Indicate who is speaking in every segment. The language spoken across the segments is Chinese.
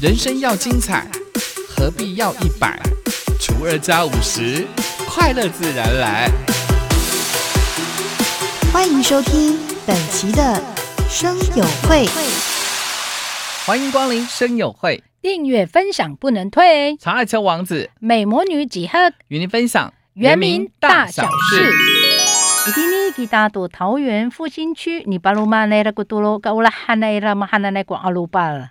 Speaker 1: 人生要精彩，何必要一百除二加五十？快乐自然来。
Speaker 2: 欢迎收听本期的生友会，
Speaker 1: 欢迎光临生友会，
Speaker 3: 订阅分享不能退。
Speaker 1: 长爱丘王子
Speaker 3: 美魔女几何
Speaker 1: 与您分享
Speaker 3: 原名大小事。一定呢，吉达多桃园复兴区，你巴鲁马内拉古多罗，噶乌拉汉内拉马汉内广阿鲁巴了。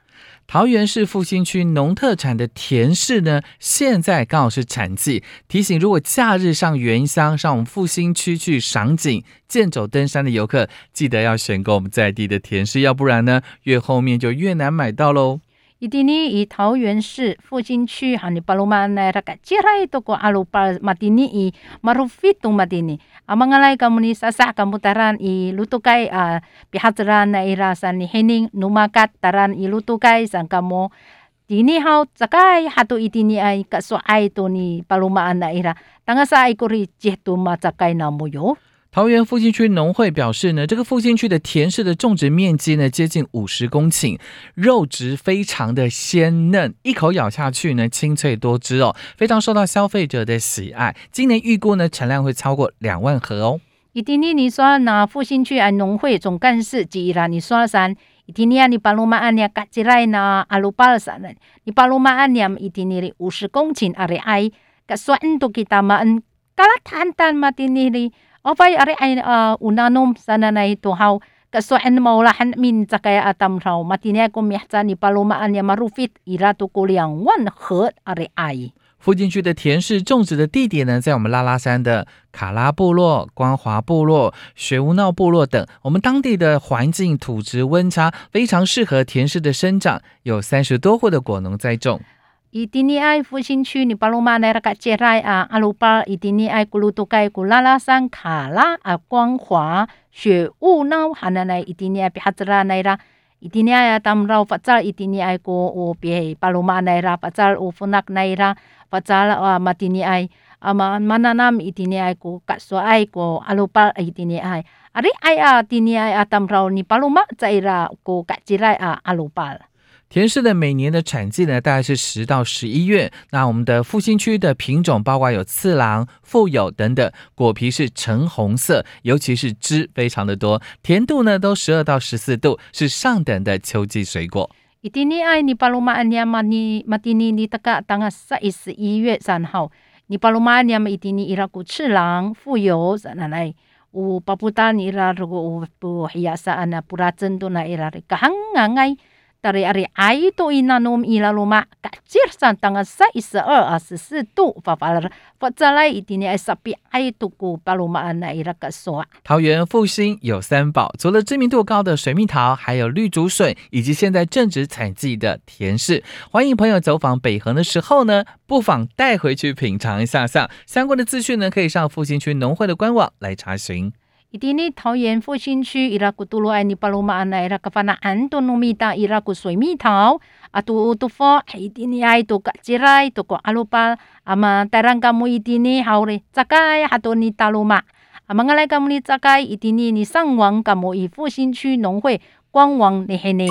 Speaker 1: 桃园市复兴区农特产的田柿呢，现在刚好是产季。提醒，如果假日上原乡、上我们复兴区去赏景、健走、登山的游客，记得要选购我们在地的田柿，要不然呢，越后面就越难买到喽。
Speaker 3: 伊蒂尼以桃园市复兴区哈尼巴鲁曼奈拉个接来多个阿鲁巴马蒂尼以马鲁菲东马蒂尼阿芒阿来卡姆尼萨萨卡姆达兰以鲁图盖啊比哈兹兰奈伊拉山尼黑宁努马卡达兰以鲁图盖山卡姆。Dini hau cakai hatu itini ai ka so ai to ni paluma ana ira tanga sa ai kori jehtu ma cakai na mo yo
Speaker 1: 桃园复兴区农会表示呢，这个复兴区的甜柿的种植面积呢接近五十公顷，肉质非常的鲜嫩，一口咬下去呢清脆多汁哦，非常受到消费者的喜爱。今年预估呢产量会超过两万盒哦。
Speaker 3: 伊蒂尼你说那复兴区啊农会总干事吉伊拉你说山，伊蒂尼啊你巴鲁马安尼嘎吉来那阿鲁巴尔山呢，你巴鲁马安尼伊蒂尼的五十公顷阿里埃，嘎算都给他们，嘎拉坦坦嘛蒂尼的。
Speaker 1: 附近区的田氏种植的地点呢，在我们拉拉山的卡拉部落、光华部落、雪乌闹部落等。我们当地的环境土质温差非常适合田氏的生长，有三十多户的果农在种。
Speaker 3: 伊蒂尼埃复兴区尼巴鲁马奈拉卡杰来啊阿鲁巴伊蒂尼埃古鲁图盖古拉拉山卡拉啊光华雪雾闹哈那奈伊蒂尼埃比哈兹拉奈拉伊蒂尼埃当绕发扎伊蒂尼埃古乌比巴鲁马奈拉发扎乌夫纳奈拉发扎啊马蒂尼埃啊嘛马那南伊蒂尼埃古卡索埃古阿鲁巴伊蒂尼埃阿里埃啊蒂尼埃啊当绕尼巴鲁马在拉古卡杰来啊阿鲁巴。
Speaker 1: 甜柿的每年的产季呢，大概是十到十一月。那我们的复兴区的品种包括有次郎、富有等等，果皮是橙红色，尤其是汁非常的多，甜度呢都十二到十四度，是上等的秋季水果。
Speaker 3: 一定你爱你巴鲁马安尼嘛你马蒂尼你大概当个十一十一月三号，你巴鲁马安尼嘛一定你伊拉古次郎、富有啥那来，有巴布达尼拉如果有不黑亚萨安那布拉真多那伊拉的，刚刚爱。Dari ari ai to inanum ila luma kacir san tanga sa isa er as si tu fa fa fa zalai itini ai sapi ai tu ku paluma ana ira ka so
Speaker 1: 桃园复兴有三宝，除了知名度高的水蜜桃，还有绿竹笋，以及现在正值采季的甜柿。欢迎朋友走访北横的时候呢，不妨带回去品尝一下下。相关的资讯呢，可以上复兴区农会的官网来查询。
Speaker 3: 伊蒂尼桃园复兴区伊拉古杜鲁埃尼巴鲁马安奈伊拉卡法纳安多努米达伊拉古水蜜桃啊杜杜佛伊蒂尼埃杜卡吉来杜个阿鲁巴阿嘛带让卡姆伊蒂尼好嘞扎盖哈多尼大鲁马阿嘛个来卡姆尼扎盖伊蒂尼尼上网卡姆伊复兴区农会官网尼黑尼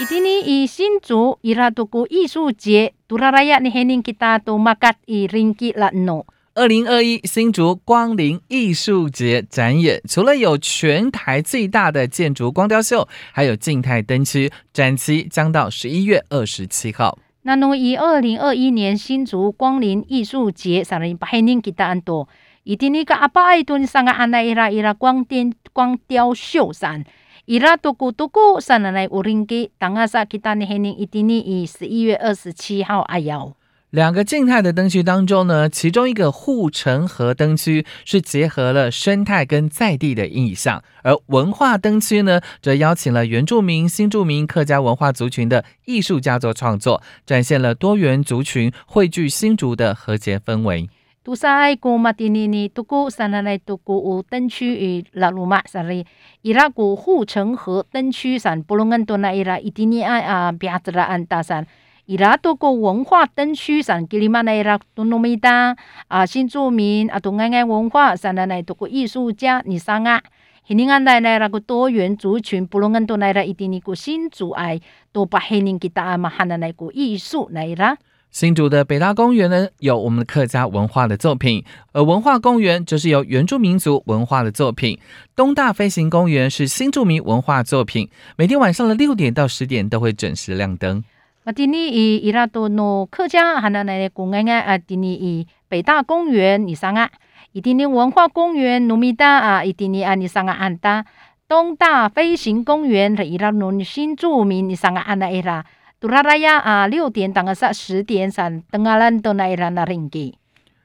Speaker 3: 伊蒂尼伊新竹伊拉杜古艺术节杜拉拉亚尼黑尼吉达杜马卡伊林吉拉诺。
Speaker 1: 二零二一新竹光临艺术节展演，除了有全台最大的建筑光雕秀，还有静态灯区，展期将到十一月二十七号。
Speaker 3: 那侬以二零二一年新竹光临艺术节，上人把黑年给安多，一定那个阿巴爱顿上个安奈伊拉伊拉光电光雕秀上，伊拉多古多古上来乌林给，当阿萨给达尼黑年一定你以十一月二十七号阿要。
Speaker 1: 两个静态的灯区当中呢，其中一个护城河灯区是结合了生态跟在地的意象，而文化灯区呢，则邀请了原住民、新住民、客家文化族群的艺术家做创作，展现了多元族群汇聚新竹的和谐氛围。
Speaker 3: 杜沙爱古马蒂尼尼杜古山那来杜古乌灯区与拉鲁马萨里伊拉古护城河灯区山布隆恩多那伊拉伊蒂尼爱啊比亚兹拉安大山。伊拉多个文化灯区上，吉里马内拉多诺米达啊，新住民啊，多爱爱文化上的来多个艺术家，你上啊，hiningan dai nai ragu 多元族群，不论都奈啦一定尼古新族爱多把 hining kita 啊嘛汉那奈古艺术奈啦。
Speaker 1: 新竹的北大公园呢，有我们的客家文化的作品；而文化公园则是有原住民族文化的作品。东大飞行公园是新住民文化作品，每天晚上的六点到十点都会准时亮灯。
Speaker 3: 马蒂尼伊伊拉多诺客家汉那奈公园啊，蒂尼伊北大公园你上啊，伊蒂尼文化公园努米达啊，伊蒂尼啊你上啊安达东大飞行公园伊拉诺新住民你上啊安那伊拉。杜拉拉亚啊，六点当个啥十点上，登阿兰都那伊拉那林给。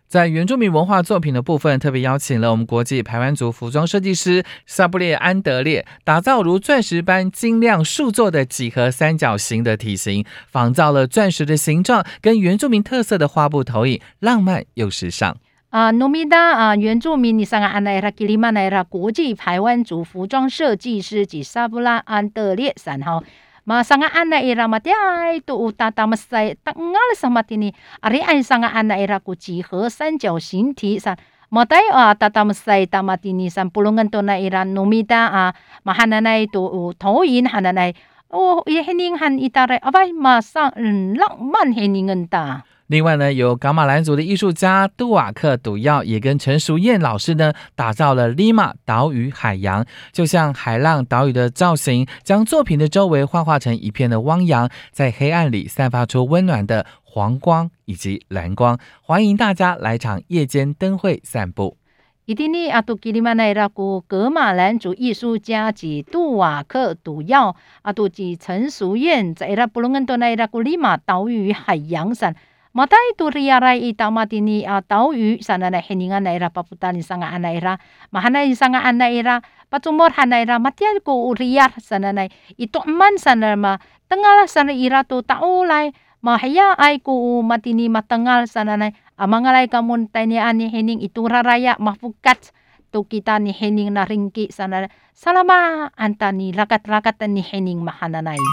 Speaker 1: 在原住民文化作品的部分，特别邀请了我们国际排湾族服装设计师萨布列安德烈，打造如钻石般晶亮数座的几何三角形的体型，仿造了钻石的形状，跟原住民特色的花布投影，浪漫又时尚。
Speaker 3: 啊，努米达啊，原住民你上个安奈拉吉里曼奈拉国际排湾族服装设计师及萨布拉安德烈三号。Masanga ana ira matiai tu uta tamasai tangal sama tini ari ai sanga ana ira ku 几何三角形体 san matai a tatamasai tamatini san pulungan to na ira numita a mahananai tu toin hananai o ye hening han itare avai ma sang lang man heningan ta
Speaker 1: 另外呢，由噶玛兰族的艺术家杜瓦克·杜耀也跟陈淑燕老师呢，打造了利马岛屿海洋，就像海浪岛屿的造型，将作品的周围幻化成一片的汪洋，在黑暗里散发出温暖的黄光以及蓝光。欢迎大家来场夜间灯会散步。
Speaker 3: 伊蒂尼阿杜吉里曼奈拉古格马兰族艺术家及杜瓦克·杜耀阿杜及陈淑燕在拉布隆恩多奈拉古利马岛屿海洋上。Matai tu riarai ita matini a tau sana na hininga na ira paputani sanga ana ira mahana sanga ana ira patumor hana ira matia ko riar sana na ito man sana ma tengal sana ira tu taulai mahaya ai ko matini matengal sana na amangalai kamun tani ani hining itu raraya mafukat tu kita ni hining na ringki sana salama antani rakat-rakat ni hining mahananai.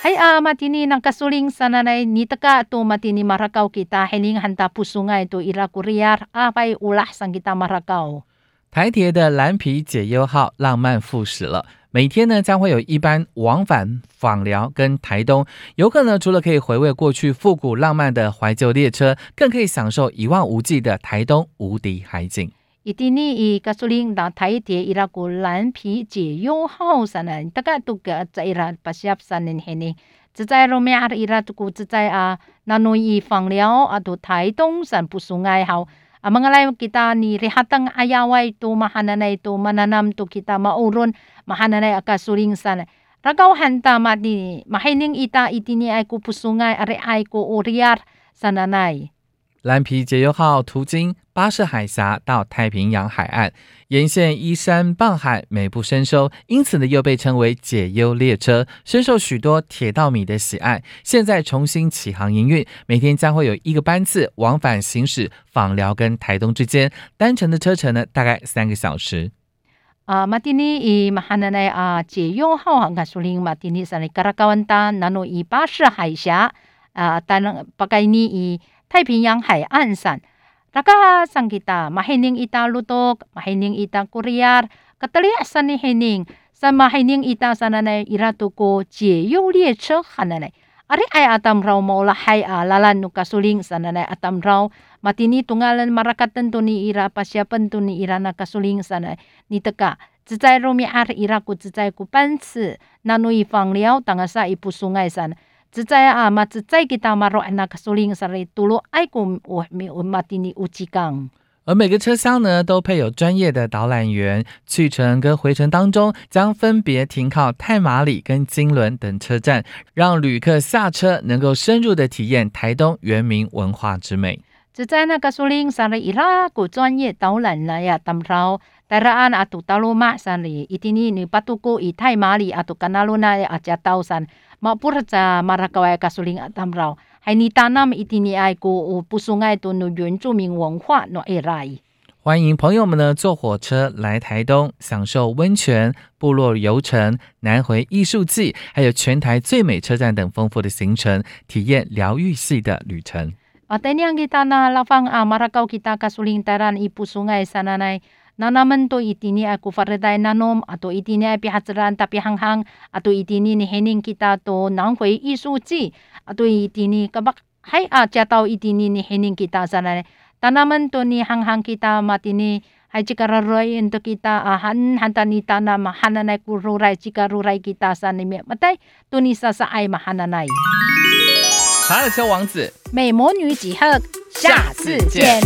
Speaker 3: Hay ah, matini ng kasuling sa nanay ni taka to matini marakaw kita hiling hanta pusungay to ira kuriar apay ulah sang kita marakaw。
Speaker 1: 台铁的蓝皮解忧号浪漫复驶了，每天呢将会有一班往返访寮跟台东，游客呢除了可以回味过去复古浪漫的怀旧列车，更可以享受一望无际的台东无敌海景。
Speaker 3: 伊蒂尼伊加苏林那台铁伊拉古蓝皮解忧号上呢，大概都个在伊拉巴西亚山呢嘿呢，只在罗米亚伊拉都古只在啊，那诺伊放了啊，都台东山不送爱好。啊mga layo kita ni rehatang ayaway to mahananay to mananam to kita mauron mahananay akasuling sana. Ragaw hanta mati mahining ita itini ay ko pusungay are ay ko uriar sananay.
Speaker 1: 蓝皮解忧号途经巴士海峡到太平洋海岸，沿线依山傍海，美不胜收，因此呢又被称为解忧列车，深受许多铁道迷的喜爱。现在重新启航营运，每天将会有一个班次往返行驶访寮跟台东之间，单程的车程呢大概三个小时。
Speaker 3: 啊，马蒂尼以马哈奈奈啊解忧号航卡苏林马蒂尼山里卡拉卡万达，南诺以巴士海峡啊，但巴盖尼以。太平洋海岸上，raka sang kita mahining ita lutok, mahining ita Korea, kataliasan ni hining, sa mahining ita sana na iratuko jeyo lie che hananay. Ari ay atam raw maula hay a lalan no kasuling sana na atam raw matini tungalan marakatan to ni ira pasyapan to ni ira na kasuling sana ni teka 只在罗米阿伊拉古只在古班次，那努伊放了，当个啥伊不送爱山。 自在啊嘛，自在 kita maro na kasuling sari tulo ay kum mi matini ucigang。
Speaker 1: 而每个车厢呢，都配有专业的导览员，去程跟回程当中将分别停靠太马里跟金轮等车站，让旅客下车能够深入的体验台东原民文化之美。
Speaker 3: 自在那个树林上的伊拉古专业导览来呀，当朝。Daraan atau taluma san li itini ni patuku i tai mali atau kanaluna aja tau san mapur ca marakawai kasuling atamrao hai ni tanam itini ai ku pusungai tu nu 原住民文化 no erai
Speaker 1: 欢迎朋友们呢坐火车来台东，享受温泉、部落游程、南回艺术季，还有全台最美车站等丰富的行程，体验疗愈系的旅程。
Speaker 3: 啊，tanya kita na lafang ah marakaw kita kasuling taran ipusungai sana nai nanaman to itini ay kufaraday nanom ato itini ay pihatsaran tapi hanghang ato itini ni hening kita to nanghui isu ji ato itini kabak hay a chatao itini ni hening kita sana tanaman to ni hanghang kita matini hay chikararoy into kita ahan hantani tanam hananay kururay chikaruray kita sa ni matay to ni sa sa ay mahananay
Speaker 1: 查尔丘王子，
Speaker 3: 美魔女几何，下次见。